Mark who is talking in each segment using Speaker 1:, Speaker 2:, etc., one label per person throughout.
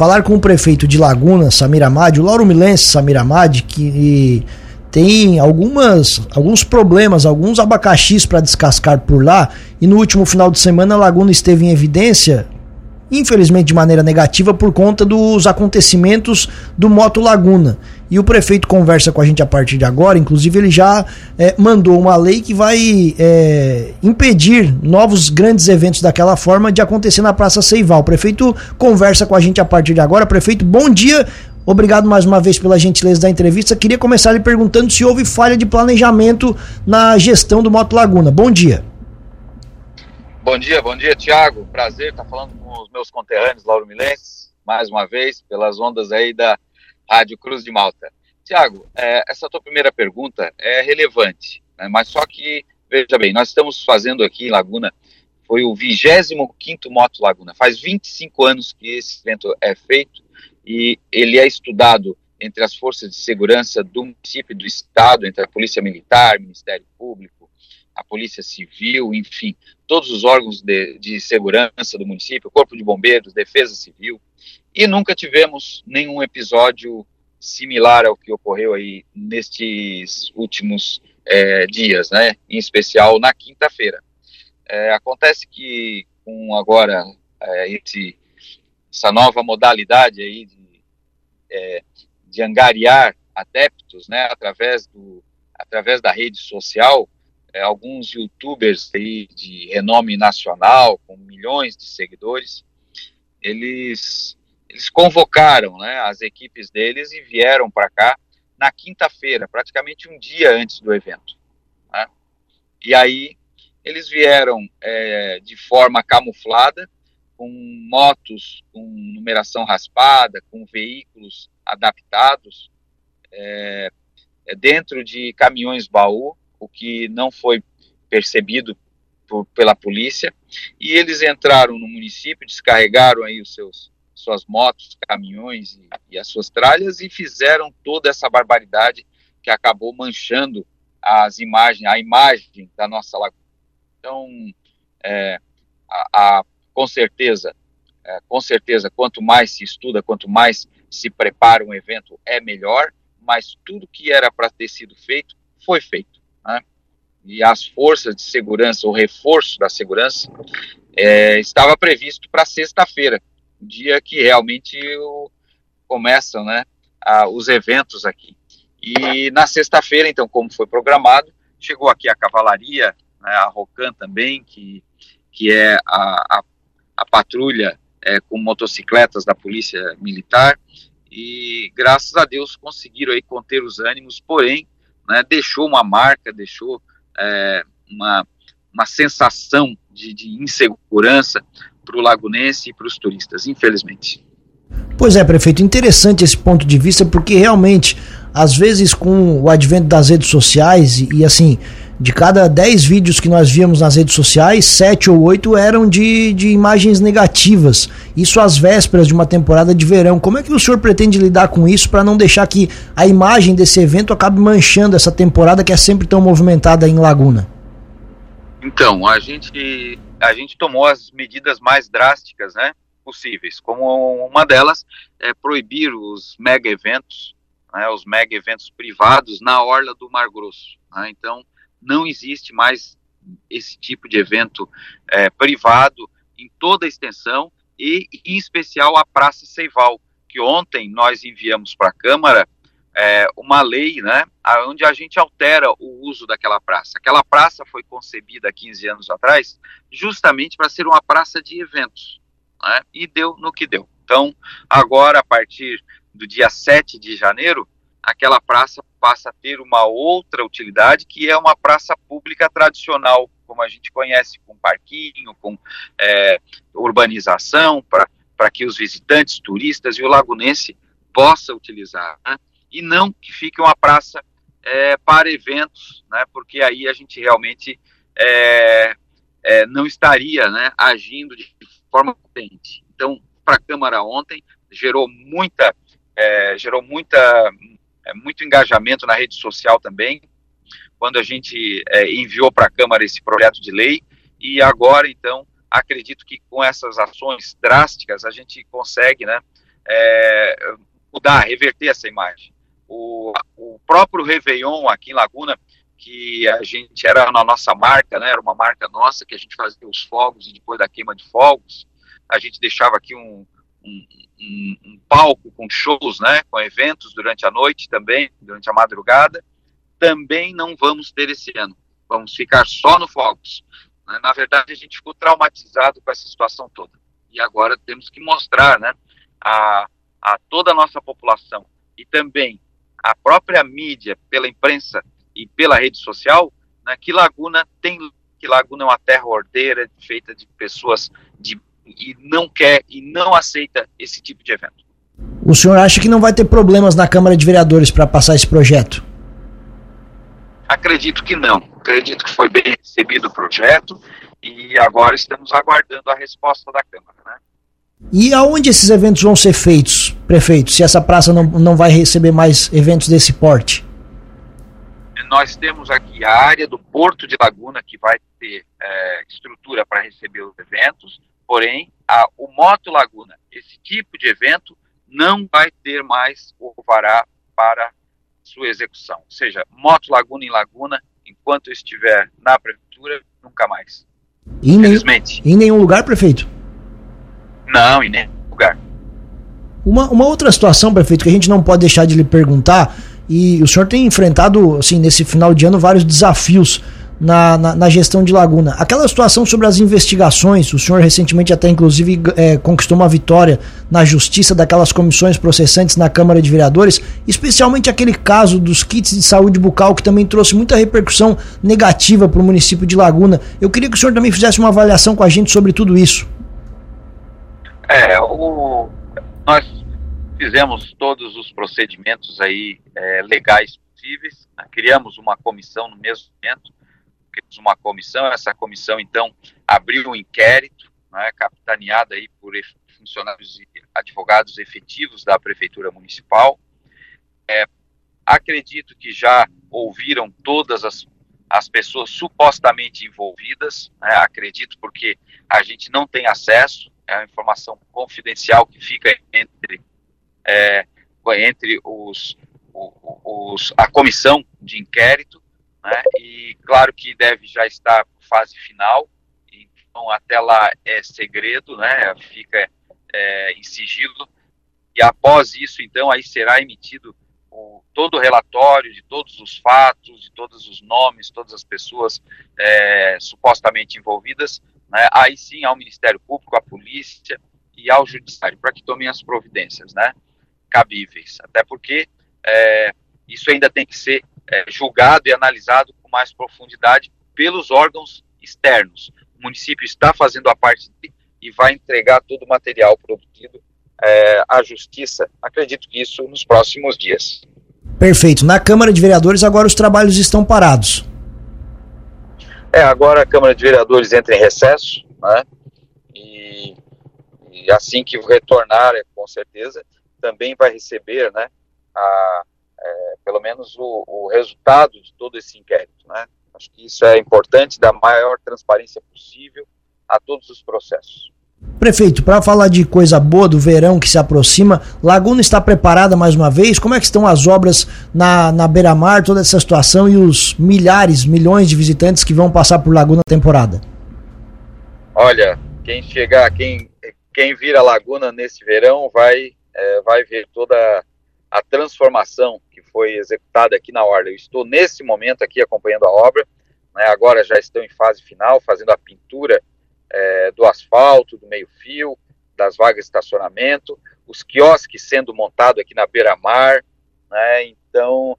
Speaker 1: falar com o prefeito de Laguna, Samir Amadi, o Lauro Milense Samir Amadi, que tem algumas, alguns problemas, alguns abacaxis para descascar por lá. E no último final de semana, Laguna esteve em evidência, infelizmente de maneira negativa, por conta dos acontecimentos do Moto Laguna. E o prefeito conversa com a gente a partir de agora, inclusive ele já é, mandou uma lei que vai é, impedir novos grandes eventos daquela forma de acontecer na Praça Seival. O prefeito conversa com a gente a partir de agora. Prefeito, bom dia. Obrigado mais uma vez pela gentileza da entrevista. Queria começar lhe perguntando se houve falha de planejamento na gestão do Moto Laguna. Bom dia.
Speaker 2: Bom dia, bom dia, Tiago. Prazer estar falando com os meus conterrâneos Lauro Milenses, mais uma vez, pelas ondas aí da Rádio Cruz de Malta. Tiago, é, essa tua primeira pergunta é relevante, né, mas só que, veja bem, nós estamos fazendo aqui em Laguna, foi o 25 Moto Laguna. Faz 25 anos que esse evento é feito e ele é estudado entre as forças de segurança do município e do estado, entre a Polícia Militar, Ministério Público, a Polícia Civil, enfim, todos os órgãos de, de segurança do município, Corpo de Bombeiros, Defesa Civil, e nunca tivemos nenhum episódio similar ao que ocorreu aí nestes últimos é, dias, né? Em especial na quinta-feira. É, acontece que com agora é, esse, essa nova modalidade aí de, é, de angariar adeptos, né? Através do através da rede social, é, alguns youtubers aí de renome nacional com milhões de seguidores, eles eles convocaram né, as equipes deles e vieram para cá na quinta-feira, praticamente um dia antes do evento. Né? E aí eles vieram é, de forma camuflada, com motos com numeração raspada, com veículos adaptados, é, é dentro de caminhões baú, o que não foi percebido por, pela polícia, e eles entraram no município, descarregaram aí os seus suas motos, caminhões e, e, as suas tralhas e fizeram toda essa barbaridade que acabou manchando as imagens, a imagem da nossa lagoa. Então, é, a, a, com certeza, é, com certeza, quanto mais se estuda, quanto mais se prepara um evento, é melhor. Mas tudo que era para ter sido feito foi feito. E as forças de segurança, o reforço da segurança, é, estava previsto para sexta-feira dia que realmente o, começam né, a, os eventos aqui. E na sexta-feira, então, como foi programado, chegou aqui a cavalaria, né, a Rocan também, que, que é a, a, a patrulha é, com motocicletas da Polícia Militar, e graças a Deus conseguiram aí conter os ânimos, porém, né, deixou uma marca, deixou é, uma, uma sensação de, de insegurança para o lagunense e para os turistas, infelizmente.
Speaker 1: Pois é, prefeito, interessante esse ponto de vista, porque realmente, às vezes, com o advento das redes sociais, e, e assim, de cada 10 vídeos que nós víamos nas redes sociais, 7 ou 8 eram de, de imagens negativas. Isso às vésperas de uma temporada de verão. Como é que o senhor pretende lidar com isso para não deixar que a imagem desse evento acabe manchando essa temporada que é sempre tão movimentada em Laguna?
Speaker 2: Então, a gente a gente tomou as medidas mais drásticas, né, possíveis. Como uma delas é proibir os mega eventos, né, os mega eventos privados na orla do Mar Grosso. Né? Então, não existe mais esse tipo de evento é, privado em toda a extensão e, em especial, a Praça Seival, que ontem nós enviamos para a Câmara é, uma lei, né, onde a gente altera o uso daquela praça. Aquela praça foi concebida há 15 anos atrás justamente para ser uma praça de eventos, né, e deu no que deu. Então, agora, a partir do dia 7 de janeiro, aquela praça passa a ter uma outra utilidade, que é uma praça pública tradicional, como a gente conhece, com parquinho, com é, urbanização, para que os visitantes, turistas e o lagunense possa utilizar. Né? e não que fique uma praça é, para eventos, né, porque aí a gente realmente é, é, não estaria né, agindo de forma potente. Então, para a Câmara ontem, gerou muita, é, gerou muita, é, muito engajamento na rede social também, quando a gente é, enviou para a Câmara esse projeto de lei, e agora, então, acredito que com essas ações drásticas a gente consegue né, é, mudar, reverter essa imagem. O, o próprio Réveillon aqui em Laguna, que a gente era na nossa marca, né, era uma marca nossa, que a gente fazia os fogos e depois da queima de fogos, a gente deixava aqui um, um, um, palco com shows, né, com eventos durante a noite também, durante a madrugada, também não vamos ter esse ano. Vamos ficar só no fogos. Né. Na verdade, a gente ficou traumatizado com essa situação toda. E agora temos que mostrar, né, a, a toda a nossa população e também a própria mídia, pela imprensa e pela rede social, né, que Laguna tem que Laguna é uma terra ordeira, feita de pessoas de, e não quer e não aceita esse tipo de evento.
Speaker 1: O senhor acha que não vai ter problemas na Câmara de Vereadores para passar esse projeto?
Speaker 2: Acredito que não. Acredito que foi bem recebido o projeto e agora estamos aguardando a resposta da Câmara. Né?
Speaker 1: E aonde esses eventos vão ser feitos, prefeito, se essa praça não, não vai receber mais eventos desse porte?
Speaker 2: Nós temos aqui a área do Porto de Laguna, que vai ter é, estrutura para receber os eventos, porém, a, o Moto Laguna, esse tipo de evento, não vai ter mais o vará para sua execução. Ou seja, Moto Laguna em Laguna, enquanto estiver na prefeitura, nunca mais.
Speaker 1: Infelizmente. Em nenhum lugar, prefeito?
Speaker 2: Não, em nenhum lugar.
Speaker 1: Uma, uma outra situação, prefeito, que a gente não pode deixar de lhe perguntar, e o senhor tem enfrentado, assim, nesse final de ano, vários desafios na, na, na, gestão de Laguna. Aquela situação sobre as investigações, o senhor recentemente até inclusive é, conquistou uma vitória na justiça daquelas comissões processantes na Câmara de Vereadores, especialmente aquele caso dos kits de saúde bucal que também trouxe muita repercussão negativa para o município de Laguna. Eu queria que o senhor também fizesse uma avaliação com a gente sobre tudo isso.
Speaker 2: É, o, nós fizemos todos os procedimentos aí é, legais possíveis, né? criamos uma comissão no mesmo momento, criamos uma comissão, essa comissão então abriu um inquérito, né, capitaneada aí por funcionários e advogados efetivos da prefeitura municipal. É, acredito que já ouviram todas as, as pessoas supostamente envolvidas, né, acredito porque a gente não tem acesso, é a informação confidencial que fica entre, é, entre os, os, a comissão de inquérito, né, e claro que deve já estar fase final, então até lá é segredo, né, fica é, em sigilo, e após isso, então, aí será emitido o, todo o relatório de todos os fatos, de todos os nomes, todas as pessoas é, supostamente envolvidas, né, aí sim ao Ministério Público, à polícia e ao Judiciário, para que tomem as providências né, cabíveis. Até porque é, isso ainda tem que ser é, julgado e analisado com mais profundidade pelos órgãos externos. O município está fazendo a parte e vai entregar todo o material produzido é, à Justiça. Acredito que isso nos próximos dias.
Speaker 1: Perfeito. Na Câmara de Vereadores, agora os trabalhos estão parados.
Speaker 2: É, agora a Câmara de Vereadores entra em recesso, né? E, e assim que retornar, é, com certeza, também vai receber, né? A, é, pelo menos o, o, resultado de todo esse inquérito, né? Acho que isso é importante, da maior transparência possível a todos os processos.
Speaker 1: Prefeito, para falar de coisa boa do verão que se aproxima, Laguna está preparada mais uma vez? Como é que estão as obras na, na beira-mar, toda essa situação e os milhares, milhões de visitantes que vão passar por Laguna na temporada?
Speaker 2: Olha, quem chegar, quem, quem vir a Laguna nesse verão vai, é, vai ver toda a transformação foi executada aqui na Orla. Eu estou nesse momento aqui acompanhando a obra, né, agora já estou em fase final, fazendo a pintura é, do asfalto, do meio-fio, das vagas de estacionamento, os quiosques sendo montados aqui na beira-mar, né? Então,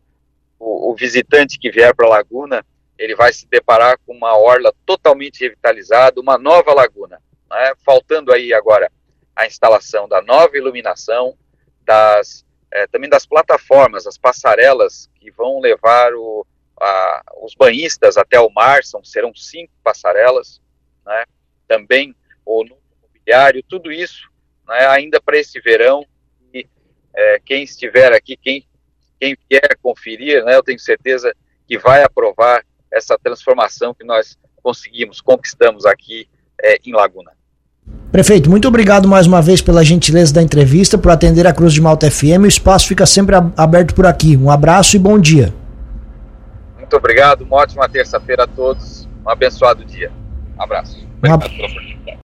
Speaker 2: o, o, visitante que vier para a Laguna, ele vai se deparar com uma orla totalmente revitalizada, uma nova laguna, né? Faltando aí agora a instalação da nova iluminação, das é, também das plataformas, as passarelas que vão levar o, a, os banhistas até o mar, são, serão cinco passarelas, né? também o núcleo imobiliário, tudo isso né, ainda para esse verão. E é, quem estiver aqui, quem, quem conferir, né, eu tenho certeza que vai aprovar essa transformação que nós conseguimos, conquistamos aqui é, em Laguna.
Speaker 1: Prefeito, muito obrigado mais uma vez pela gentileza da entrevista, por atender a Cruz de Malta FM. O espaço fica sempre aberto por aqui. Um abraço e bom dia.
Speaker 2: Muito obrigado, uma ótima terça-feira a todos. Um abençoado dia. Um abraço. Obrigado pela oportunidade.